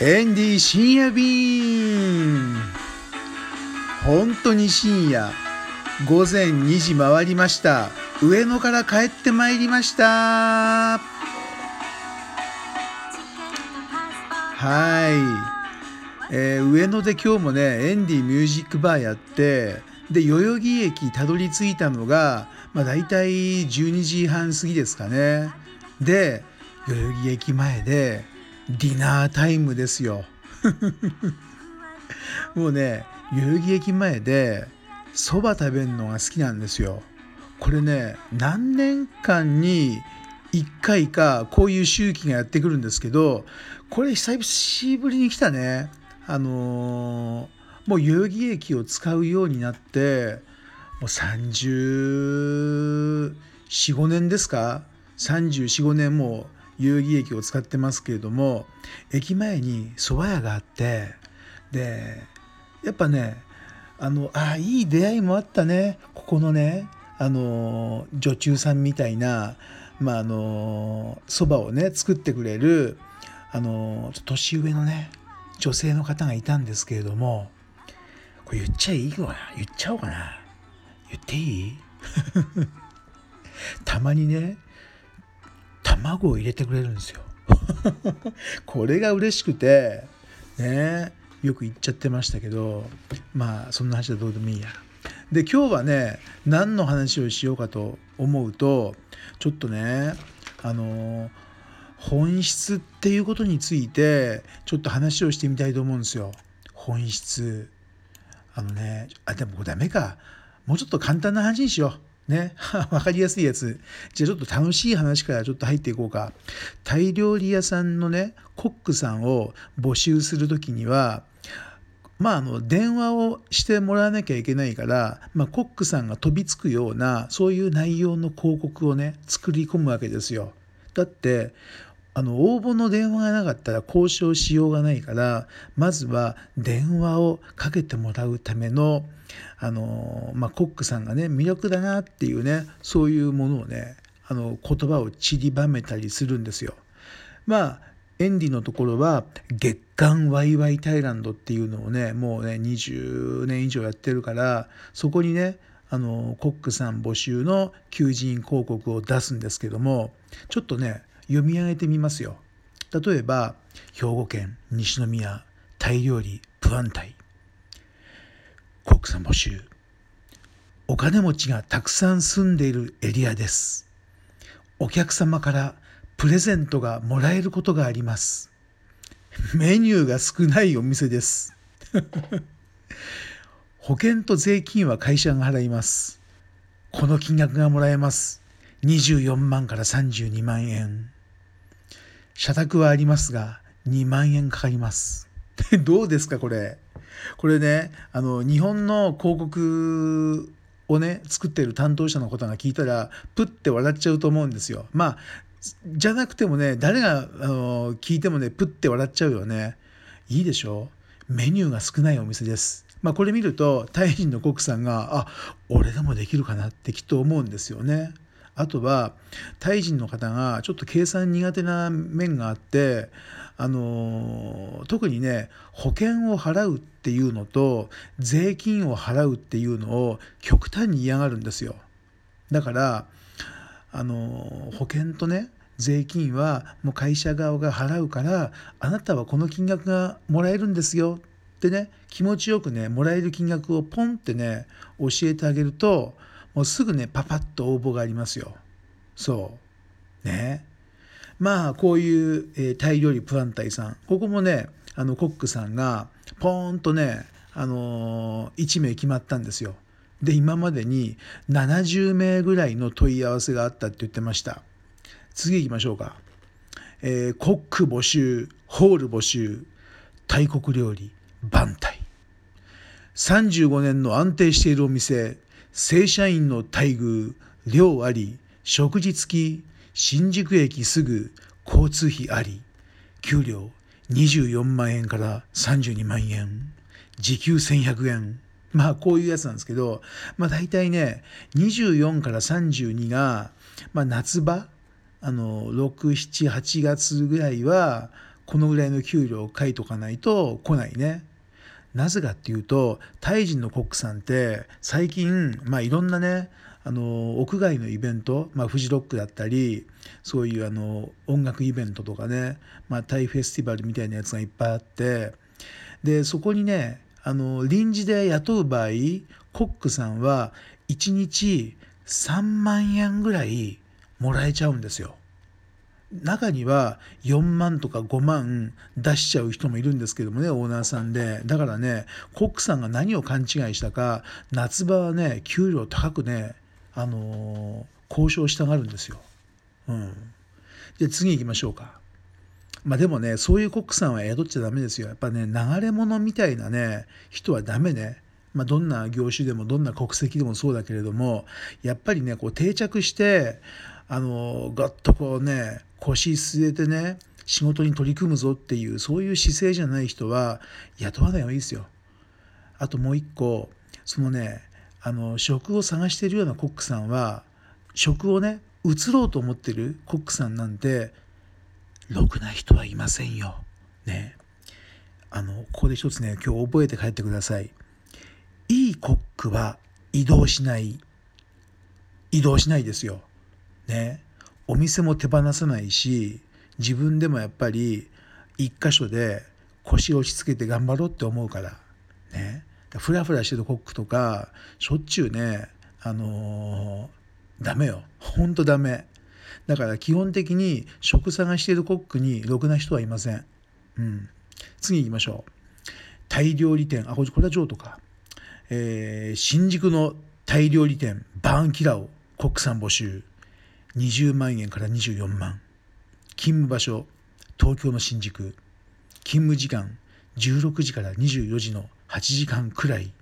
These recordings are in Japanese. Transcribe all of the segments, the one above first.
エンディ深夜便本当に深夜。午前2時回りました。上野から帰ってまいりました。はい、えー上野で今日もねエンディミュージックバーやってで代々木駅たどり着いたのが、まあ、大体12時半過ぎですかね。で代々木駅前でディナータイムですよ。もうね代々木駅前でそば食べるのが好きなんですよ。これね何年間に1回かこういう周期がやってくるんですけどこれ久しぶりに来たね。あのーもう代々木駅を使うようになってもう345年ですか？345年もう代々木駅を使ってますけれども駅前に蕎麦屋があってでやっぱねあのあいい出会いもあったね。ここのねあの女中さんみたいなまああのそばをね作ってくれるあの年上のね女性の方がいたんですけれどもこれ言っちゃいいかな？言っちゃおうかな？言っていい？たまにね卵を入れてくれるんですよ。これが嬉しくてねよく言っちゃってましたけどまあそんな話はどうでもいいや。で今日はね何の話をしようかと思うとちょっとねあの本質っていうことについてちょっと話をしてみたいと思うんですよ。本質。あのねあでもこれダメか。もうちょっと簡単な話にしよう。ね。わかりやすいやつ。じゃあちょっと楽しい話からちょっと入っていこうか。タイ料理屋さんのねコックさんを募集するときにはまあ、あの電話をしてもらわなきゃいけないから、まあ、コックさんが飛びつくようなそういう内容の広告をね作り込むわけですよ。だってあの応募の電話がなかったら交渉しようがないからまずは電話をかけてもらうためのあの、まあ、コックさんがね魅力だなっていうねそういうものをねあの言葉を散りばめたりするんですよ。まあエンディのところは月刊ワイワイタイランドっていうのをねもうね20年以上やってるからそこにねあのコックさん募集の求人広告を出すんですけどもちょっとね読み上げてみますよ。例えば兵庫県西宮タイ料理プアンタイコックさん募集お金持ちがたくさん住んでいるエリアです。お客様からプレゼントがもらえることがあります。メニューが少ないお店です。保険と税金は会社が払います。この金額がもらえます。24万から32万円。社宅はありますが、2万円かかります。どうですか、これ？これね、あの、日本の広告をね、作ってる担当者の方が聞いたら、プッて笑っちゃうと思うんですよ。まあ、じゃなくてもね、誰があの聞いてもね、プッて笑っちゃうよね。いいでしょ？メニューが少ないお店です。まあ、これ見ると、タイ人のコックさんが、あ、俺でもできるかなってきっと思うんですよね。あとは、タイ人の方がちょっと計算苦手な面があって、あの特にね保険を払うっていうのと税金を払うっていうのを極端に嫌がるんですよ。だからあの保険とね税金はもう会社側が払うからあなたはこの金額がもらえるんですよ。ってね気持ちよくねもらえる金額をポンってね教えてあげるともうすぐねパパッと応募がありますよ。そう。ね。まあこういう、えータイ料理プランタイさん。ここもねあのコックさんがポーンとね、あのー1名決まったんですよ。で今までに70名ぐらいの問い合わせがあったって言ってました。次行きましょうか、えーコック募集ホール募集タイ国料理バンタイ。35年の安定しているお店正社員の待遇寮あり食事付き新宿駅すぐ交通費あり給料24万円から32万円時給1100円まあこういうやつなんですけどまあ大体ね24から32が、まあ、夏場あの678月ぐらいはこのぐらいの給料を書いとかないと来ないね。なぜかっていうとタイ人のコックさんって最近、まあ、いろんなねあの屋外のイベント、まあ、フジロックだったりそういうあの音楽イベントとかね、まあ、タイフェスティバルみたいなやつがいっぱいあってでそこにねあの臨時で雇う場合コックさんは1日3万円ぐらいもらえちゃうんですよ。中には4万とか5万出しちゃう人もいるんですけどもねオーナーさんでだからねコックさんが何を勘違いしたか夏場はね給料高くねあのー、交渉したがるんですよ。うん、で次行きましょうか。まあでもねそういうコックさんは宿っちゃダメですよ。やっぱね流れ物みたいなね人はダメね。まあ、どんな業種でもどんな国籍でもそうだけれどもやっぱりねこう定着してあのガッとこうね腰据えてね仕事に取り組むぞっていうそういう姿勢じゃない人は雇わない方がいいですよ。あともう一個そのねあの職を探しているようなコックさんは職をね移ろうと思ってるコックさんなんてろくな人はいませんよ。ね。あのここで一つね今日覚えて帰ってください。いいコックは移動しない。移動しないですよ。ね。お店も手放さないし自分でもやっぱり一箇所で腰を落ち着けて頑張ろうって思うから。ね。フラフラしてるコックとかしょっちゅうねあのー、ダメよ。ほんとダメ。だから基本的に職探してるコックにろくな人はいません、うん、次行きましょう。タイ料理店。あこれは譲渡か、えー、新宿のタイ料理店バーンキラオコックさん募集。20万円から24万。勤務場所東京の新宿。勤務時間16時から24時の8時間くらい。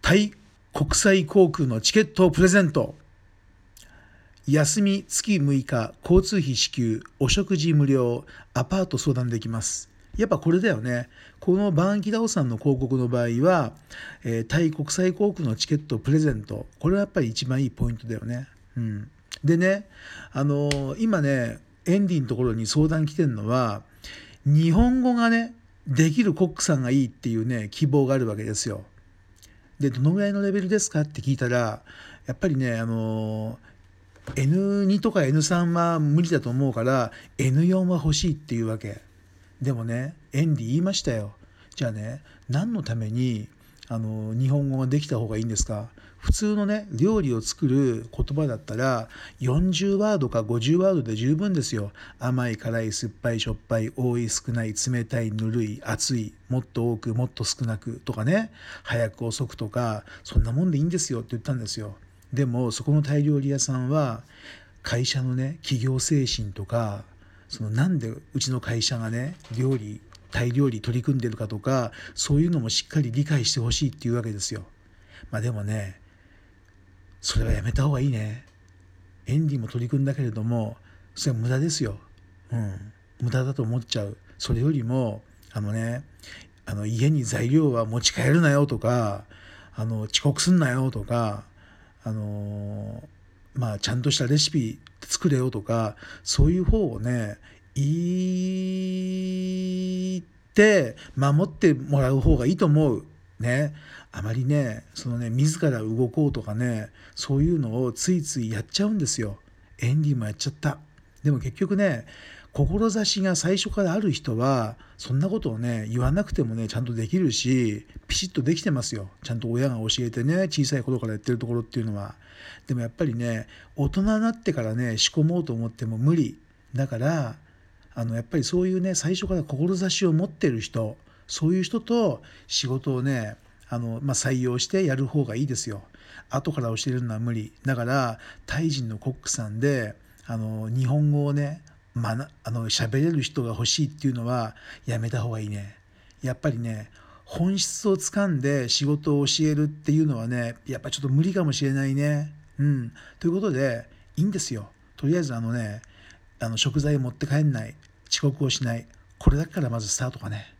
タイ国際航空のチケットをプレゼント。休み月6日交通費支給お食事無料アパート相談できます。やっぱこれだよねこのバンキダオさんの広告の場合は、えー、タイ国際航空のチケットプレゼントこれはやっぱり一番いいポイントだよねうんでね、あの今ね、エンディのところに相談来てるのは、日本語がね、できるコックさんがいいっていうね、希望があるわけですよ。で、どのぐらいのレベルですかって聞いたら、やっぱりね、あの N2 とか N3 は無理だと思うから N4 は欲しいっていうわけ。でもね、エンディ言いましたよ。じゃあね、何のためにあの日本語ができた方がいいんですか？普通のね料理を作る言葉だったら40ワードか50ワードで十分ですよ。甘い辛い酸っぱいしょっぱい多い少ない冷たいぬるい熱いもっと多くもっと少なくとかね早く遅くとかそんなもんでいいんですよって言ったんですよ。でもそこのタイ料理屋さんは会社のね企業精神とかそのなんでうちの会社がね料理タイ料理取り組んでるかとかそういうのもしっかり理解してほしいっていうわけですよまあでもねそれはやめた方がいいね。エンディも取り組んだけれども、それは無駄ですよ。うん。無駄だと思っちゃう。それよりも、あのね、あの家に材料は持ち帰るなよとか、あの遅刻すんなよとか、あのまあちゃんとしたレシピ作れよとか、そういう方をね、言って守ってもらう方がいいと思う。ね。あまりねそのね自ら動こうとかねそういうのをついついやっちゃうんですよ。エンディもやっちゃった。でも結局ね志が最初からある人はそんなことをね言わなくてもねちゃんとできるしピシッとできてますよちゃんと親が教えてね小さい頃からやってるところっていうのはでもやっぱりね大人になってからね仕込もうと思っても無理だからあのやっぱりそういうね最初から志を持ってる人そういう人と仕事をねあの、まあ、採用してやる方がいいですよ。後から教えるのは無理。だから、タイ人のコックさんで、あの、日本語をね、まあ、あの、喋れる人が欲しいっていうのはやめた方がいいね。やっぱりね、本質をつかんで仕事を教えるっていうのはね、やっぱちょっと無理かもしれないね。うん。ということで、いいんですよ。とりあえずあのね、あの食材持って帰んない。遅刻をしない。これだからまずスタートかね。